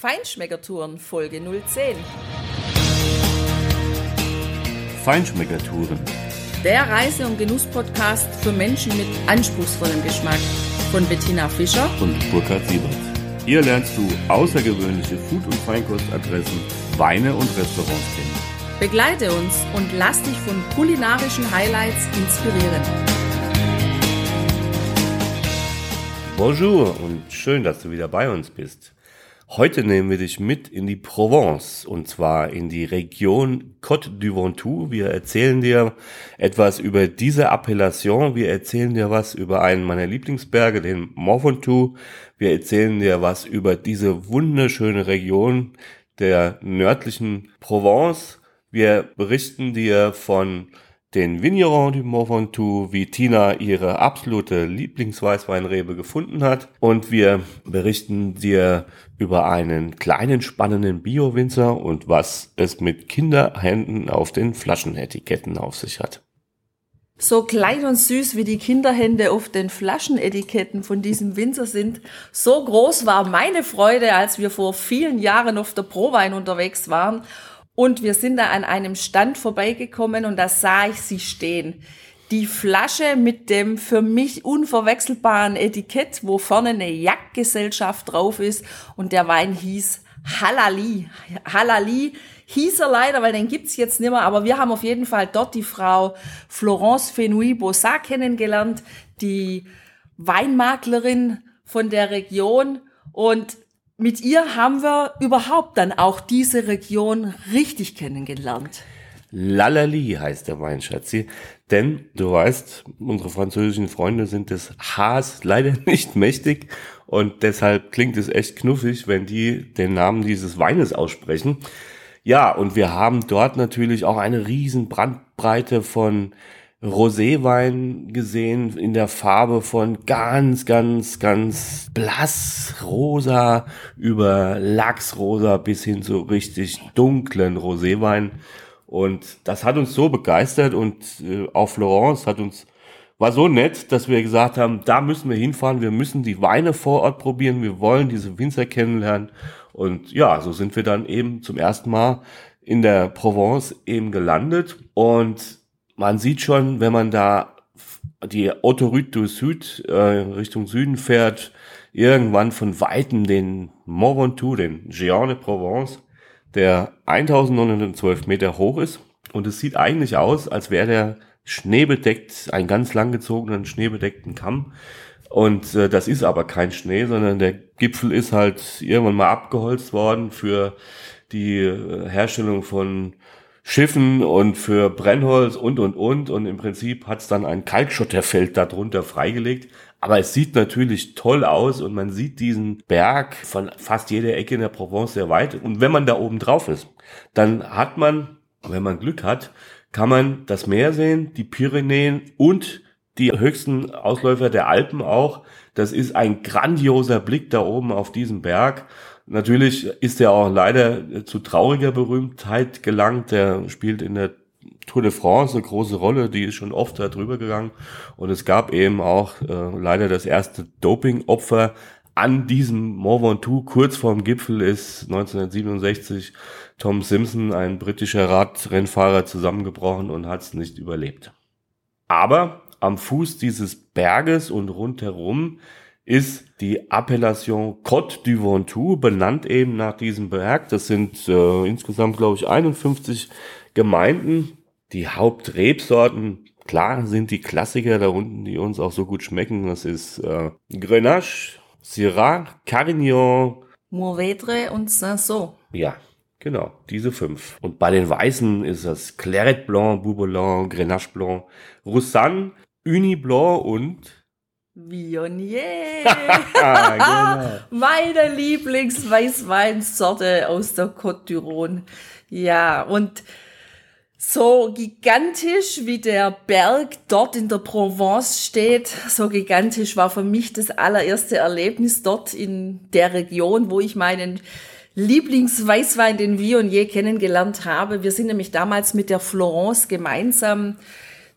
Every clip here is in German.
Feinschmeckertouren Folge 010. Feinschmeckertouren. Der Reise- und Genuss-Podcast für Menschen mit anspruchsvollem Geschmack von Bettina Fischer und Burkhard Siebert. Hier lernst du außergewöhnliche Food- und Feinkostadressen, Weine und Restaurants kennen. Begleite uns und lass dich von kulinarischen Highlights inspirieren. Bonjour und schön, dass du wieder bei uns bist. Heute nehmen wir dich mit in die Provence und zwar in die Region Côte du Ventoux. Wir erzählen dir etwas über diese Appellation. Wir erzählen dir was über einen meiner Lieblingsberge, den Mont Ventoux. Wir erzählen dir was über diese wunderschöne Region der nördlichen Provence. Wir berichten dir von den Vigneron du Mont Ventoux, wie Tina ihre absolute Lieblingsweißweinrebe gefunden hat. Und wir berichten dir über einen kleinen spannenden Bio-Winzer und was es mit Kinderhänden auf den Flaschenetiketten auf sich hat. So klein und süß wie die Kinderhände auf den Flaschenetiketten von diesem Winzer sind, so groß war meine Freude, als wir vor vielen Jahren auf der Prowein unterwegs waren und wir sind da an einem Stand vorbeigekommen und da sah ich sie stehen. Die Flasche mit dem für mich unverwechselbaren Etikett, wo vorne eine Jagdgesellschaft drauf ist und der Wein hieß Halali. Halali hieß er leider, weil den gibt's jetzt nicht mehr, aber wir haben auf jeden Fall dort die Frau Florence Fenouil-Bossat kennengelernt, die Weinmaklerin von der Region und mit ihr haben wir überhaupt dann auch diese Region richtig kennengelernt. Lalali heißt der Wein, Schatzi. Denn du weißt, unsere französischen Freunde sind des Hs leider nicht mächtig und deshalb klingt es echt knuffig, wenn die den Namen dieses Weines aussprechen. Ja, und wir haben dort natürlich auch eine riesen Brandbreite von Roséwein gesehen in der Farbe von ganz, ganz, ganz blass rosa über Lachsrosa bis hin zu richtig dunklen Roséwein. Und das hat uns so begeistert und äh, auch Florence hat uns war so nett, dass wir gesagt haben, da müssen wir hinfahren, wir müssen die Weine vor Ort probieren, wir wollen diese Winzer kennenlernen. Und ja, so sind wir dann eben zum ersten Mal in der Provence eben gelandet und man sieht schon, wenn man da die Autoroute du Sud äh, Richtung Süden fährt, irgendwann von Weitem den Mont Ventoux, den Géant de Provence, der 1912 Meter hoch ist. Und es sieht eigentlich aus, als wäre der schneebedeckt, einen ganz langgezogenen schneebedeckten Kamm. Und äh, das ist aber kein Schnee, sondern der Gipfel ist halt irgendwann mal abgeholzt worden für die äh, Herstellung von Schiffen und für Brennholz und, und, und. Und im Prinzip hat es dann ein Kalkschotterfeld darunter freigelegt. Aber es sieht natürlich toll aus und man sieht diesen Berg von fast jeder Ecke in der Provence sehr weit. Und wenn man da oben drauf ist, dann hat man, wenn man Glück hat, kann man das Meer sehen, die Pyrenäen und die höchsten Ausläufer der Alpen auch. Das ist ein grandioser Blick da oben auf diesen Berg. Natürlich ist er auch leider zu trauriger Berühmtheit gelangt. Der spielt in der Tour de France eine große Rolle, die ist schon oft da drüber gegangen. Und es gab eben auch äh, leider das erste Doping-Opfer an diesem Mont Ventoux. Kurz vorm Gipfel ist 1967 Tom Simpson, ein britischer Radrennfahrer, zusammengebrochen und hat es nicht überlebt. Aber am Fuß dieses Berges und rundherum ist die Appellation Côte du Ventoux, benannt eben nach diesem Berg. Das sind äh, insgesamt, glaube ich, 51 Gemeinden. Die Hauptrebsorten, klar, sind die Klassiker da unten, die uns auch so gut schmecken. Das ist äh, Grenache, Syrah, Carignan, Mourvedre und Saint-Saul. Ja, Genau, diese fünf. Und bei den Weißen ist das Claret Blanc, Bourbon, Grenache Blanc, Roussanne, Uni Blanc und Viognier. genau. Meine Lieblingsweißweinsorte aus der Côte d'Iron. Ja, und so gigantisch wie der Berg dort in der Provence steht, so gigantisch war für mich das allererste Erlebnis dort in der Region, wo ich meinen Lieblingsweißwein, den Viognier, kennengelernt habe. Wir sind nämlich damals mit der Florence gemeinsam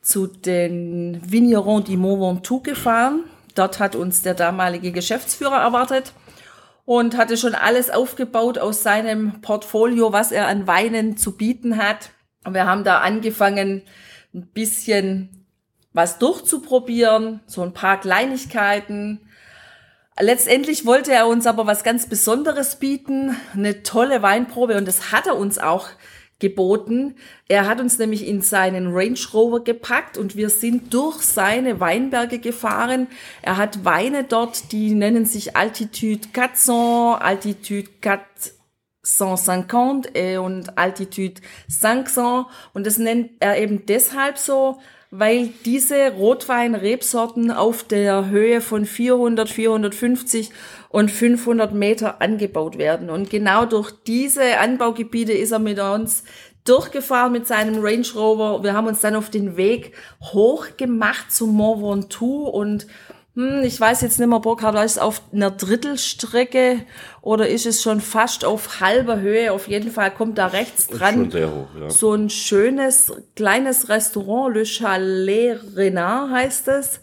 zu den Vignerons du Mont Ventoux gefahren. Dort hat uns der damalige Geschäftsführer erwartet. und hatte schon alles aufgebaut aus seinem Portfolio, was er an Weinen zu bieten hat. Wir haben da angefangen, ein bisschen was durchzuprobieren, so ein paar Kleinigkeiten. Letztendlich wollte er uns aber was ganz Besonderes bieten, eine tolle Weinprobe und das hat er uns auch geboten. Er hat uns nämlich in seinen Range Rover gepackt und wir sind durch seine Weinberge gefahren. Er hat Weine dort, die nennen sich Altitude 400, Altitude 450 und Altitude 500 und das nennt er eben deshalb so, weil diese Rotwein-Rebsorten auf der Höhe von 400, 450 und 500 Meter angebaut werden. Und genau durch diese Anbaugebiete ist er mit uns durchgefahren mit seinem Range Rover. Wir haben uns dann auf den Weg hochgemacht zum Mont Ventoux und hm, ich weiß jetzt nicht mehr, Burkhard, ist es auf einer Drittelstrecke oder ist es schon fast auf halber Höhe? Auf jeden Fall kommt da rechts dran schon sehr hoch, ja. so ein schönes kleines Restaurant, Le Chalet Renard heißt es.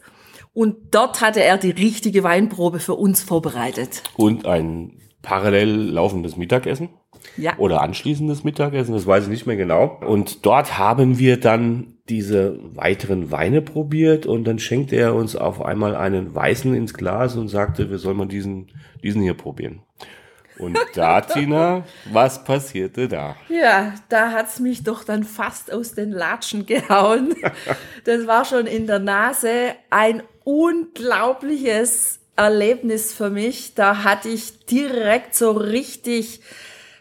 Und dort hatte er die richtige Weinprobe für uns vorbereitet. Und ein parallel laufendes Mittagessen. Ja. Oder anschließendes Mittagessen, das weiß ich nicht mehr genau. Und dort haben wir dann diese weiteren Weine probiert und dann schenkte er uns auf einmal einen weißen ins Glas und sagte, wir sollen mal diesen, diesen hier probieren. Und da, Tina, was passierte da? Ja, da hat's mich doch dann fast aus den Latschen gehauen. Das war schon in der Nase ein unglaubliches Erlebnis für mich. Da hatte ich direkt so richtig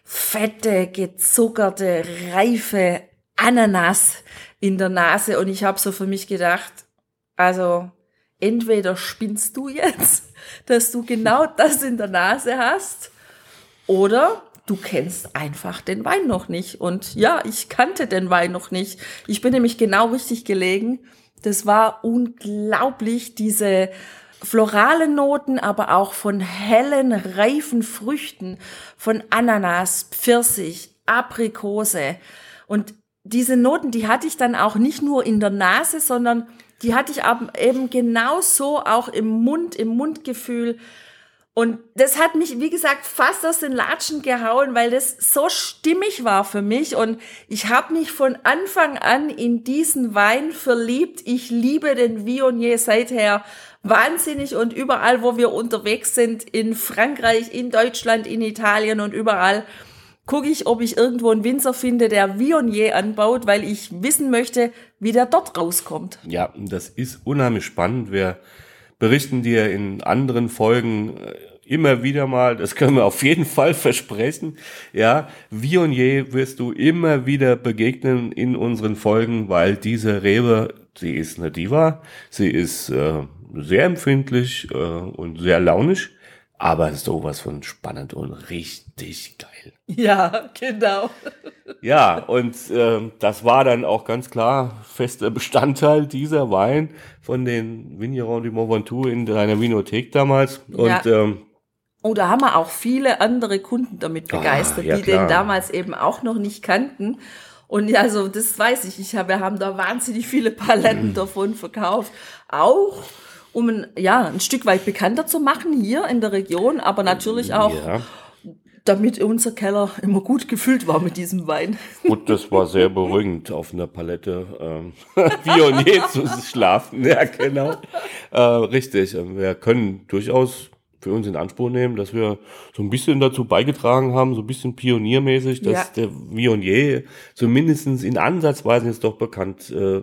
fette, gezuckerte, reife Ananas in der Nase und ich habe so für mich gedacht, also entweder spinnst du jetzt, dass du genau das in der Nase hast, oder du kennst einfach den Wein noch nicht. Und ja, ich kannte den Wein noch nicht. Ich bin nämlich genau richtig gelegen. Das war unglaublich, diese florale Noten, aber auch von hellen, reifen Früchten, von Ananas, Pfirsich, Aprikose. Und diese Noten, die hatte ich dann auch nicht nur in der Nase, sondern die hatte ich eben genauso auch im Mund, im Mundgefühl. Und das hat mich, wie gesagt, fast aus den Latschen gehauen, weil das so stimmig war für mich. Und ich habe mich von Anfang an in diesen Wein verliebt. Ich liebe den Viognier seither wahnsinnig und überall, wo wir unterwegs sind, in Frankreich, in Deutschland, in Italien und überall, gucke ich, ob ich irgendwo einen Winzer finde, der Viognier anbaut, weil ich wissen möchte, wie der dort rauskommt. Ja, das ist unheimlich spannend. Wir berichten dir in anderen Folgen äh, immer wieder mal, das können wir auf jeden Fall versprechen, ja, Viognier wirst du immer wieder begegnen in unseren Folgen, weil diese Rebe, sie ist eine Diva, sie ist äh, sehr empfindlich äh, und sehr launisch, aber sowas von spannend und richtig geil. Ja, genau. Ja, und äh, das war dann auch ganz klar fester Bestandteil dieser Wein von den Vignerons du Mont Ventoux in deiner Vinothek damals. Und Ja. ähm, Oh, da haben wir auch viele andere Kunden damit Ah, begeistert, ja, die klar. den damals eben auch noch nicht kannten. Und ja, so, das weiß ich. Ich habe, wir haben da wahnsinnig viele Mhm. Paletten davon verkauft. Auch, um ein, ja, ein Stück weit bekannter zu machen hier in der Region, aber natürlich auch, ja, damit unser Keller immer gut gefüllt war mit diesem Wein. gut, das war sehr beruhigend, auf einer Palette ähm, Viognier zu schlafen. Ja, genau. Äh, richtig. Wir können durchaus für uns in Anspruch nehmen, dass wir so ein bisschen dazu beigetragen haben, so ein bisschen pioniermäßig, dass Ja. der Viognier zumindest in Ansatzweisen jetzt doch bekannt äh,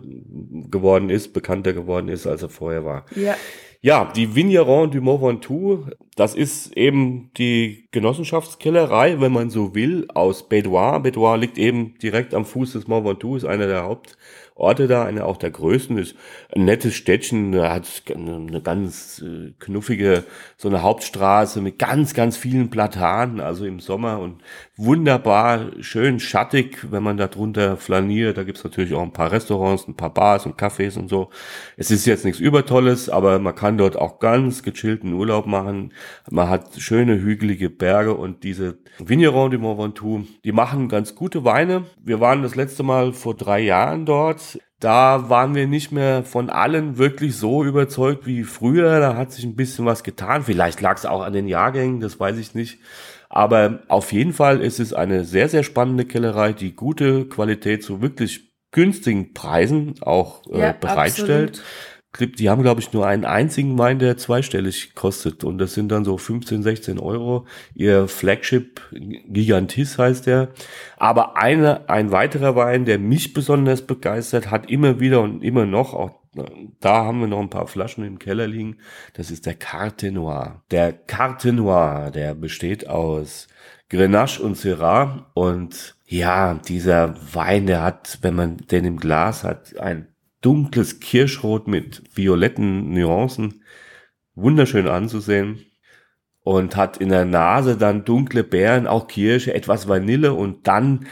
geworden ist, bekannter geworden ist, als er vorher war. Ja. Ja, die Vigneron du Mont Ventoux, das ist eben die Genossenschaftskellerei, wenn man so will, aus Bedouin. Bedouin liegt eben direkt am Fuß des Mont Ventoux, ist einer der Hauptorte da, einer auch der größten, ist ein nettes Städtchen, da hat eine ganz äh, knuffige, so eine Hauptstraße mit ganz, ganz vielen Platanen, also im Sommer und wunderbar, schön schattig, wenn man da drunter flaniert. Da gibt's natürlich auch ein paar Restaurants, ein paar Bars und Cafés und so. Es ist jetzt nichts Übertolles, aber man kann dort auch ganz gechillten Urlaub machen. Man hat schöne hügelige Berge und diese Vigneron du Mont Ventoux, die machen ganz gute Weine. Wir waren das letzte Mal vor drei Jahren dort. Da waren wir nicht mehr von allen wirklich so überzeugt wie früher. Da hat sich ein bisschen was getan. Vielleicht lag es auch an den Jahrgängen, das weiß ich nicht. Aber auf jeden Fall ist es eine sehr, sehr spannende Kellerei, die gute Qualität zu wirklich günstigen Preisen auch äh, ja, bereitstellt. Absolut die haben, glaube ich, nur einen einzigen Wein, der zweistellig kostet. Und das sind dann so 15, 16 Euro. Ihr Flagship Gigantis heißt der. Aber eine, ein weiterer Wein, der mich besonders begeistert hat, immer wieder und immer noch, auch da haben wir noch ein paar Flaschen im Keller liegen. Das ist der Carte Noir. Der Carte Noir, der besteht aus Grenache und Syrah. Und ja, dieser Wein, der hat, wenn man den im Glas hat, ein dunkles Kirschrot mit violetten Nuancen. Wunderschön anzusehen. Und hat in der Nase dann dunkle Beeren, auch Kirsche, etwas Vanille und dann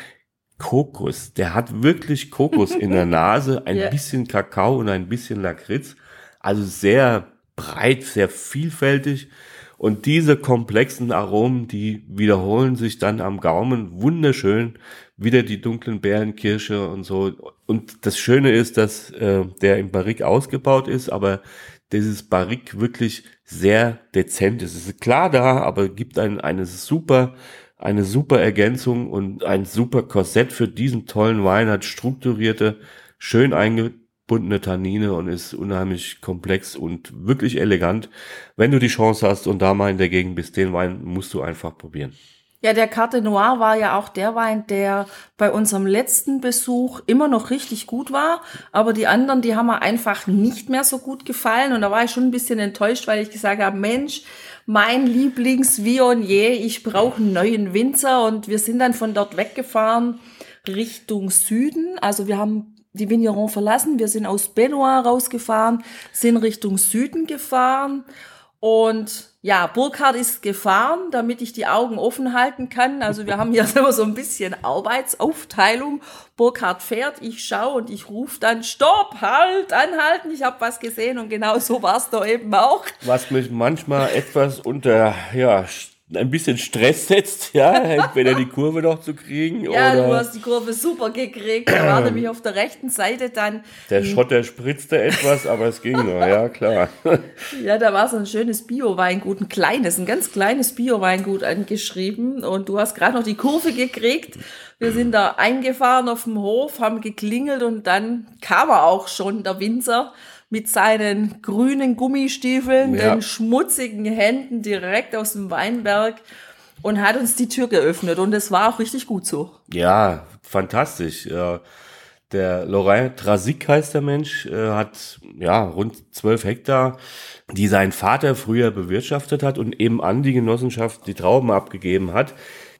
Kokos. Der hat wirklich Kokos in der Nase, ein yeah. bisschen Kakao und ein bisschen Lakritz. Also sehr breit, sehr vielfältig. Und diese komplexen Aromen, die wiederholen sich dann am Gaumen wunderschön. Wieder die dunklen Beerenkirsche und so. Und das Schöne ist, dass äh, der im Barrique ausgebaut ist, aber dieses Barrique wirklich sehr dezent ist. Es ist klar da, aber gibt ein, eine super, eine super Ergänzung und ein super Korsett für diesen tollen Wein, hat strukturierte, schön einge bunte Tannine und ist unheimlich komplex und wirklich elegant. Wenn du die Chance hast und da mal in der Gegend bist, den Wein musst du einfach probieren. Ja, der Carte Noir war ja auch der Wein, der bei unserem letzten Besuch immer noch richtig gut war. Aber die anderen, die haben mir einfach nicht mehr so gut gefallen. Und da war ich schon ein bisschen enttäuscht, weil ich gesagt habe, Mensch, mein Lieblings-Viognier, ich brauche einen neuen Winzer. Und wir sind dann von dort weggefahren Richtung Süden. Also wir haben die Vigneron verlassen. Wir sind aus Benoit rausgefahren, sind Richtung Süden gefahren. Und ja, Burkhardt ist gefahren, damit ich die Augen offen halten kann. Also wir haben hier immer so ein bisschen Arbeitsaufteilung. Burkhardt fährt, ich schaue und ich rufe dann, stopp, halt, anhalten, ich habe was gesehen und genau so war es da eben auch. Was mich manchmal etwas unter ja, ein bisschen Stress setzt, ja, entweder die Kurve noch zu kriegen ja, oder. du hast die Kurve super gekriegt. Da war nämlich auf der rechten Seite dann. Der Schotter spritzte etwas, aber es ging noch, ja, klar. ja, da war so ein schönes Bio-Weingut, ein kleines, ein ganz kleines Bio-Weingut angeschrieben und du hast gerade noch die Kurve gekriegt. Wir sind da eingefahren auf dem Hof, haben geklingelt und dann kam er auch schon, der Winzer mit seinen grünen Gummistiefeln, ja. den schmutzigen Händen direkt aus dem Weinberg und hat uns die Tür geöffnet und es war auch richtig gut so. Ja, fantastisch. Der Laurent Trasik heißt der Mensch, hat ja rund zwölf Hektar, die sein Vater früher bewirtschaftet hat und eben an die Genossenschaft die Trauben abgegeben hat,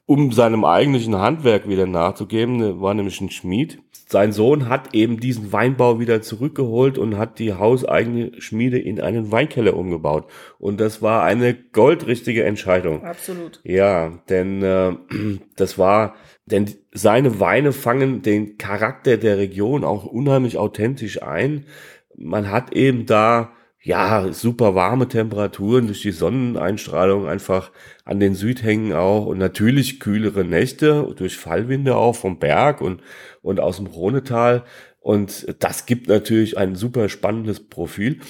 um seinem eigentlichen Handwerk wieder nachzugeben. war nämlich ein Schmied sein Sohn hat eben diesen Weinbau wieder zurückgeholt und hat die hauseigene Schmiede in einen Weinkeller umgebaut. Und das war eine goldrichtige Entscheidung. Absolut. Ja, denn äh, das war, denn seine Weine fangen den Charakter der Region auch unheimlich authentisch ein. Man hat eben da ja, super warme Temperaturen durch die Sonneneinstrahlung einfach an den Südhängen auch und natürlich kühlere Nächte durch Fallwinde auch vom Berg und, und aus dem Rhonetal. Und das gibt natürlich ein super spannendes Profil.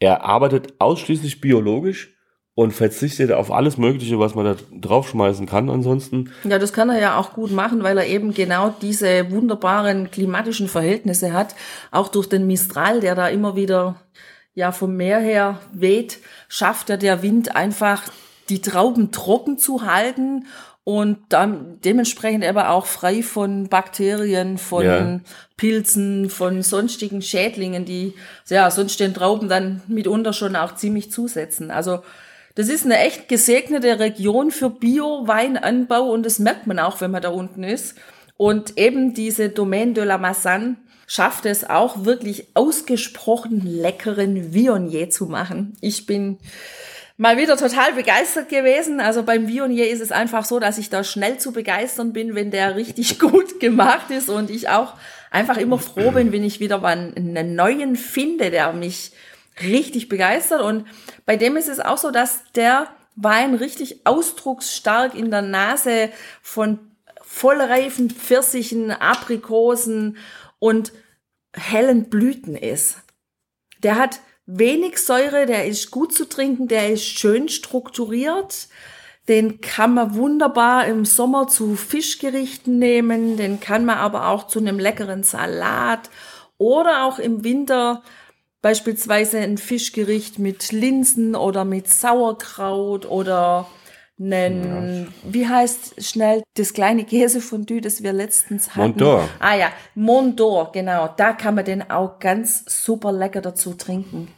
Er arbeitet ausschließlich biologisch und verzichtet auf alles Mögliche, was man da draufschmeißen kann ansonsten. Ja, das kann er ja auch gut machen, weil er eben genau diese wunderbaren klimatischen Verhältnisse hat. Auch durch den Mistral, der da immer wieder ja vom Meer her weht, schafft ja der Wind einfach die Trauben trocken zu halten und dann dementsprechend aber auch frei von Bakterien, von ja. Pilzen, von sonstigen Schädlingen, die ja sonst den Trauben dann mitunter schon auch ziemlich zusetzen. Also das ist eine echt gesegnete Region für Bio-Weinanbau und das merkt man auch, wenn man da unten ist. Und eben diese Domaine de la Massan, schafft es auch wirklich ausgesprochen leckeren Viognier zu machen. Ich bin mal wieder total begeistert gewesen. Also beim Viognier ist es einfach so, dass ich da schnell zu begeistern bin, wenn der richtig gut gemacht ist und ich auch einfach immer froh bin, wenn ich wieder mal einen neuen finde, der mich richtig begeistert. Und bei dem ist es auch so, dass der Wein richtig ausdrucksstark in der Nase von vollreifen Pfirsichen, Aprikosen und hellen Blüten ist. Der hat wenig Säure, der ist gut zu trinken, der ist schön strukturiert. Den kann man wunderbar im Sommer zu Fischgerichten nehmen, den kann man aber auch zu einem leckeren Salat oder auch im Winter beispielsweise ein Fischgericht mit Linsen oder mit Sauerkraut oder einen, ja. wie heißt schnell das kleine Käsefondue, das wir letztens hatten? Mondor. Ah ja, Mondor, genau. Da kann man den auch ganz super lecker dazu trinken.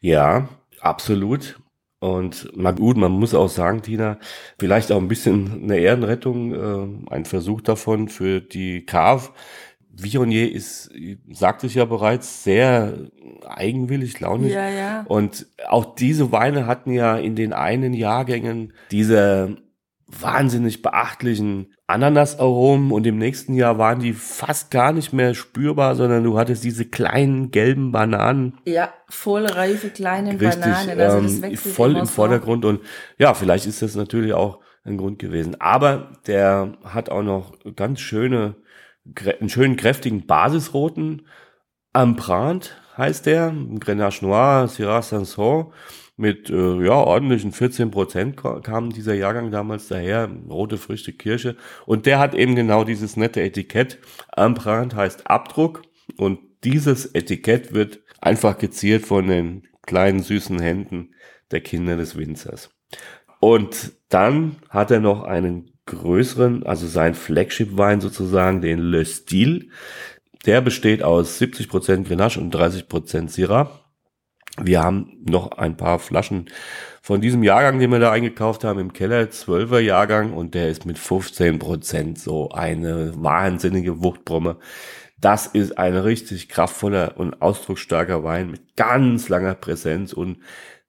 Ja, absolut. Und na gut, man muss auch sagen, Tina, vielleicht auch ein bisschen eine Ehrenrettung, äh, ein Versuch davon für die CAV. Vionier ist, sagte ich ja bereits, sehr eigenwillig, launig. Ja, ja. Und auch diese Weine hatten ja in den einen Jahrgängen diese wahnsinnig beachtlichen Ananasaromen und im nächsten Jahr waren die fast gar nicht mehr spürbar, sondern du hattest diese kleinen gelben Bananen. Ja, vollreife kleine Richtig, Bananen. Also das ähm, voll im Vordergrund und ja, vielleicht ist das natürlich auch ein Grund gewesen. Aber der hat auch noch ganz schöne, einen schönen kräftigen Basisroten. Amprant heißt der, Grenache Noir, Syrah Sanson mit äh, ja, ordentlichen 14 Prozent kam dieser Jahrgang damals daher, rote Früchte Kirsche. Und der hat eben genau dieses nette Etikett. Empreinte heißt Abdruck. Und dieses Etikett wird einfach geziert von den kleinen süßen Händen der Kinder des Winzers. Und dann hat er noch einen größeren, also sein Flagship-Wein sozusagen, den Le Style. Der besteht aus 70% Grenache und 30% Syrah. Wir haben noch ein paar Flaschen von diesem Jahrgang, den wir da eingekauft haben, im Keller, 12er Jahrgang, und der ist mit 15 Prozent so eine wahnsinnige Wuchtbrumme. Das ist ein richtig kraftvoller und ausdrucksstarker Wein mit ganz langer Präsenz und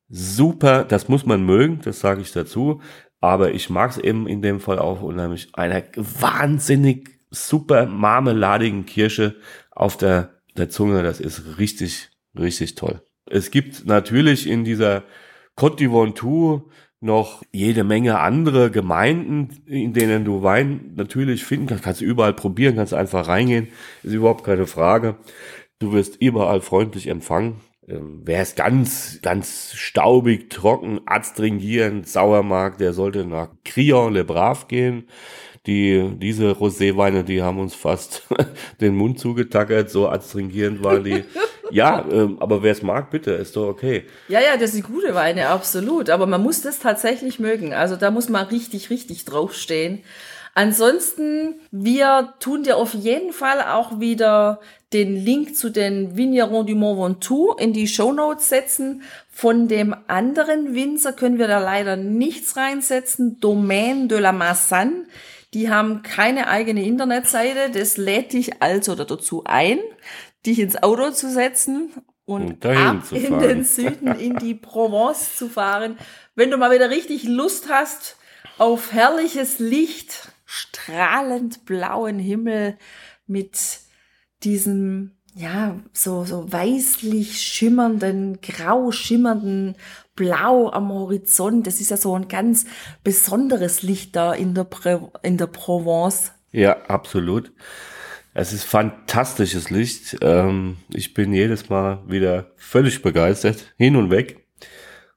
super, das muss man mögen, das sage ich dazu. Aber ich mag es eben in dem Fall auch unheimlich einer wahnsinnig super marmeladigen Kirsche auf der, der Zunge. Das ist richtig, richtig toll. Es gibt natürlich in dieser Côte d'Ivoire noch jede Menge andere Gemeinden, in denen du Wein natürlich finden kannst. Kannst du überall probieren, kannst einfach reingehen. Ist überhaupt keine Frage. Du wirst überall freundlich empfangen. Ähm, Wer es ganz, ganz staubig, trocken, adstringierend, sauer mag, der sollte nach Crillon Le Brave gehen. Die, diese Roséweine, die haben uns fast den Mund zugetackert, so adstringierend waren die. ja, ähm, aber wer es mag, bitte, ist doch okay. Ja, ja, das sind gute Weine, absolut. Aber man muss das tatsächlich mögen. Also da muss man richtig, richtig draufstehen. Ansonsten, wir tun dir auf jeden Fall auch wieder den Link zu den Vignerons du Mont Ventoux in die Show Notes setzen. Von dem anderen Winzer können wir da leider nichts reinsetzen. Domaine de la Massanne. Die haben keine eigene Internetseite. Das lädt dich also dazu ein dich ins Auto zu setzen und, und ab in den Süden, in die Provence zu fahren. Wenn du mal wieder richtig Lust hast auf herrliches Licht, strahlend blauen Himmel mit diesem ja, so, so weißlich schimmernden, grau schimmernden Blau am Horizont. Das ist ja so ein ganz besonderes Licht da in der, in der Provence. Ja, absolut. Es ist fantastisches Licht. Ähm, ich bin jedes Mal wieder völlig begeistert, hin und weg.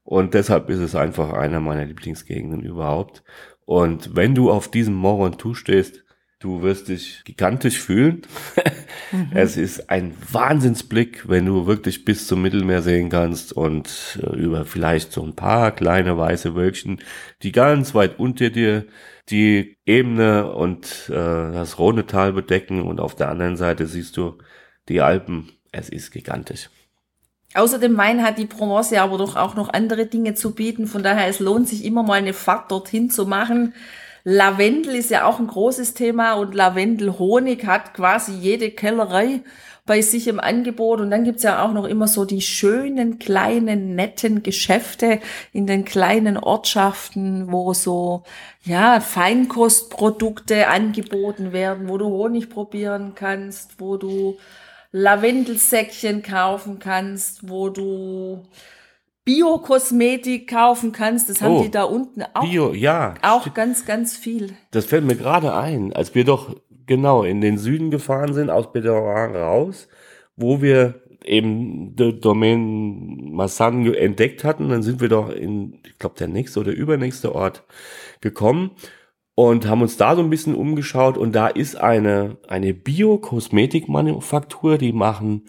Und deshalb ist es einfach einer meiner Lieblingsgegenden überhaupt. Und wenn du auf diesem Mont Ventoux stehst, du wirst dich gigantisch fühlen. mhm. Es ist ein Wahnsinnsblick, wenn du wirklich bis zum Mittelmeer sehen kannst und äh, über vielleicht so ein paar kleine weiße Wölkchen, die ganz weit unter dir die Ebene und äh, das Rhonetal bedecken und auf der anderen Seite siehst du die Alpen. Es ist gigantisch. Außer dem Wein hat die Provence aber doch auch noch andere Dinge zu bieten. Von daher, es lohnt sich immer mal eine Fahrt dorthin zu machen. Lavendel ist ja auch ein großes Thema und Lavendelhonig hat quasi jede Kellerei bei sich im Angebot. Und dann gibt's ja auch noch immer so die schönen, kleinen, netten Geschäfte in den kleinen Ortschaften, wo so, ja, Feinkostprodukte angeboten werden, wo du Honig probieren kannst, wo du Lavendelsäckchen kaufen kannst, wo du Bio-Kosmetik kaufen kannst. Das haben oh, die da unten auch. Bio, ja. Auch ganz, ganz viel. Das fällt mir gerade ein, als wir doch genau in den Süden gefahren sind, aus Bedouin raus, wo wir eben die Domain Massan entdeckt hatten, dann sind wir doch in, ich glaube, der nächste oder übernächste Ort gekommen und haben uns da so ein bisschen umgeschaut und da ist eine, eine Bio-Kosmetikmanufaktur, die machen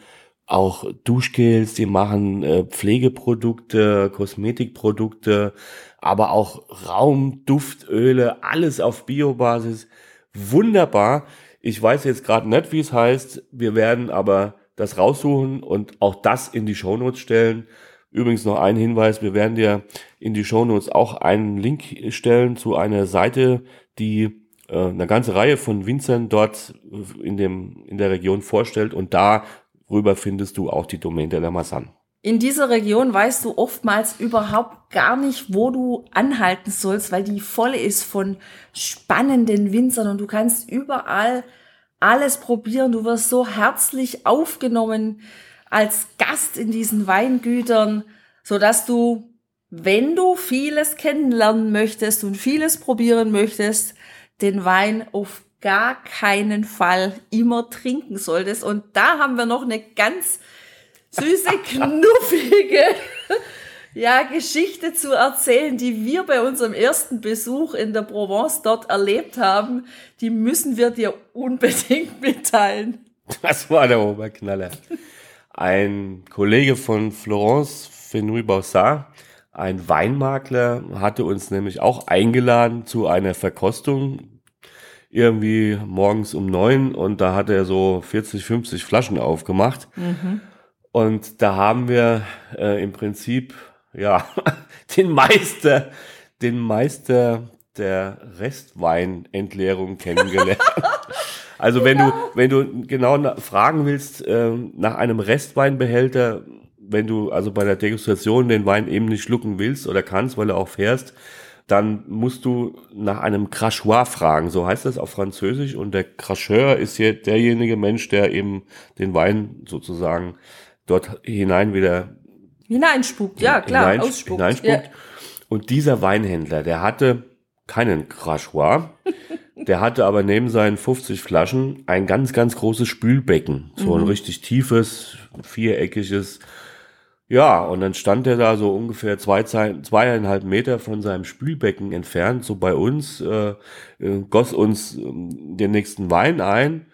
auch Duschgels, die machen äh, Pflegeprodukte, Kosmetikprodukte, aber auch Raumduftöle, alles auf Biobasis. Wunderbar. Ich weiß jetzt gerade nicht, wie es heißt. Wir werden aber das raussuchen und auch das in die Shownotes stellen. Übrigens noch ein Hinweis, wir werden dir in die Shownotes auch einen Link stellen zu einer Seite, die äh, eine ganze Reihe von Winzern dort in, dem, in der Region vorstellt und darüber findest du auch die Domain de la Massan. In dieser Region weißt du oftmals überhaupt gar nicht, wo du anhalten sollst, weil die voll ist von spannenden Winzern und du kannst überall alles probieren. Du wirst so herzlich aufgenommen als Gast in diesen Weingütern, so dass du, wenn du vieles kennenlernen möchtest und vieles probieren möchtest, den Wein auf gar keinen Fall immer trinken solltest. Und da haben wir noch eine ganz süße, knuffige ja, Geschichte zu erzählen, die wir bei unserem ersten Besuch in der Provence dort erlebt haben, die müssen wir dir unbedingt mitteilen. Das war der Oberknaller. Ein Kollege von Florence Fenouil Baussard, ein Weinmakler, hatte uns nämlich auch eingeladen zu einer Verkostung. Irgendwie morgens um neun und da hat er so 40, 50 Flaschen aufgemacht. Mhm. Und da haben wir äh, im Prinzip ja, den Meister, den Meister der Restweinentleerung kennengelernt. also wenn du, wenn du genau fragen willst äh, nach einem Restweinbehälter, wenn du also bei der Degustation den Wein eben nicht schlucken willst oder kannst, weil du auch fährst, dann musst du nach einem Crachoir fragen, so heißt das auf Französisch. Und der Cracheur ist hier derjenige Mensch, der eben den Wein sozusagen dort hinein wieder Hineinspuckt, ja klar, hinein, ausspuckt. Hineinspuckt. Ja. Und dieser Weinhändler, der hatte keinen Crachoir, der hatte aber neben seinen 50 Flaschen ein ganz, ganz großes Spülbecken. So ein mhm. richtig tiefes, viereckiges. Ja, und dann stand er da so ungefähr zwei, zweieinhalb Meter von seinem Spülbecken entfernt, so bei uns, äh, äh goss uns äh, den nächsten Wein ein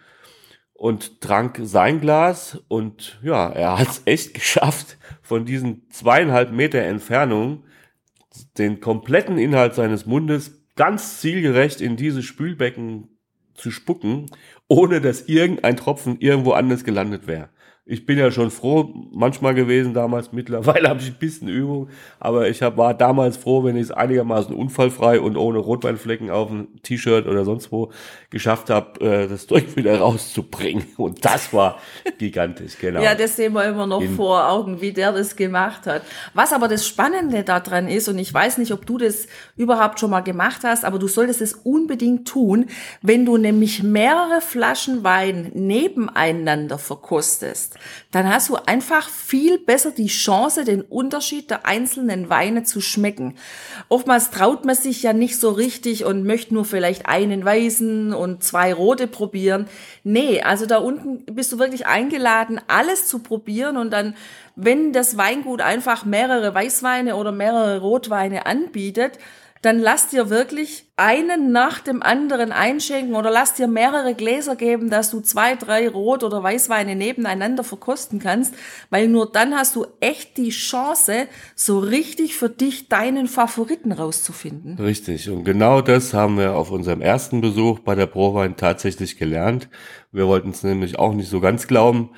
und trank sein Glas. Und ja, er hat es echt geschafft, von diesen zweieinhalb Meter Entfernung den kompletten Inhalt seines Mundes ganz zielgerecht in dieses Spülbecken zu spucken, ohne dass irgendein Tropfen irgendwo anders gelandet wäre ich bin ja schon froh manchmal gewesen damals. Mittlerweile habe ich ein bisschen Übung, aber ich hab, war damals froh, wenn ich es einigermaßen unfallfrei und ohne Rotweinflecken auf dem T-Shirt oder sonst wo geschafft habe, äh, das Zeug wieder rauszubringen. Und das war gigantisch, genau. Ja, das sehen wir immer noch In vor Augen, wie der das gemacht hat. Was aber das Spannende daran ist, und ich weiß nicht, ob du das überhaupt schon mal gemacht hast, aber du solltest es unbedingt tun, wenn du nämlich mehrere Flaschen Wein nebeneinander verkostest dann hast du einfach viel besser die Chance, den Unterschied der einzelnen Weine zu schmecken. Oftmals traut man sich ja nicht so richtig und möchte nur vielleicht einen weißen und zwei rote probieren. Nee, also da unten bist du wirklich eingeladen, alles zu probieren und dann, wenn das Weingut einfach mehrere Weißweine oder mehrere Rotweine anbietet, dann lass dir wirklich einen nach dem anderen einschenken oder lass dir mehrere Gläser geben, dass du zwei, drei Rot- oder Weißweine nebeneinander verkosten kannst, weil nur dann hast du echt die Chance, so richtig für dich deinen Favoriten rauszufinden. Richtig. Und genau das haben wir auf unserem ersten Besuch bei der Prowein tatsächlich gelernt. Wir wollten es nämlich auch nicht so ganz glauben.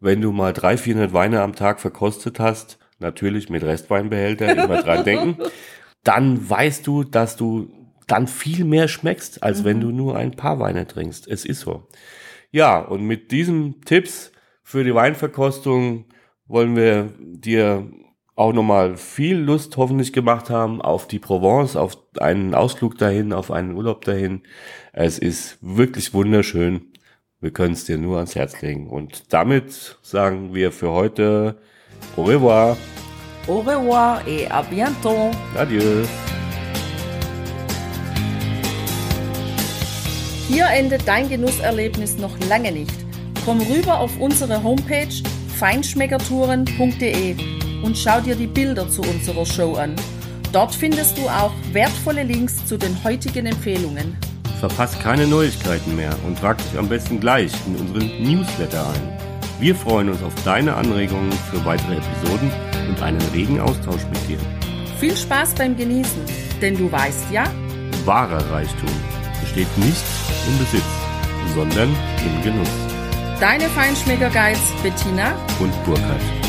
Wenn du mal 300, 400 Weine am Tag verkostet hast, natürlich mit Restweinbehälter, immer dran denken, dann weißt du, dass du dann viel mehr schmeckst, als mhm. wenn du nur ein paar Weine trinkst. Es ist so. Ja, und mit diesen Tipps für die Weinverkostung wollen wir dir auch nochmal viel Lust hoffentlich gemacht haben auf die Provence, auf einen Ausflug dahin, auf einen Urlaub dahin. Es ist wirklich wunderschön. Wir können es dir nur ans Herz legen. Und damit sagen wir für heute au revoir. Au revoir et à bientôt. Adieu. Hier endet dein Genusserlebnis noch lange nicht. Komm rüber auf unsere Homepage feinschmeckertouren.de und schau dir die Bilder zu unserer Show an. Dort findest du auch wertvolle Links zu den heutigen Empfehlungen. Verpasst keine Neuigkeiten mehr und trag dich am besten gleich in unseren Newsletter ein. Wir freuen uns auf deine Anregungen für weitere Episoden und einen regen Austausch mit dir. Viel Spaß beim Genießen, denn du weißt ja, Wahrer Reichtum besteht nicht im Besitz, sondern im Genuss. deine Feinschmecker Guides Bettina Und Burkhard.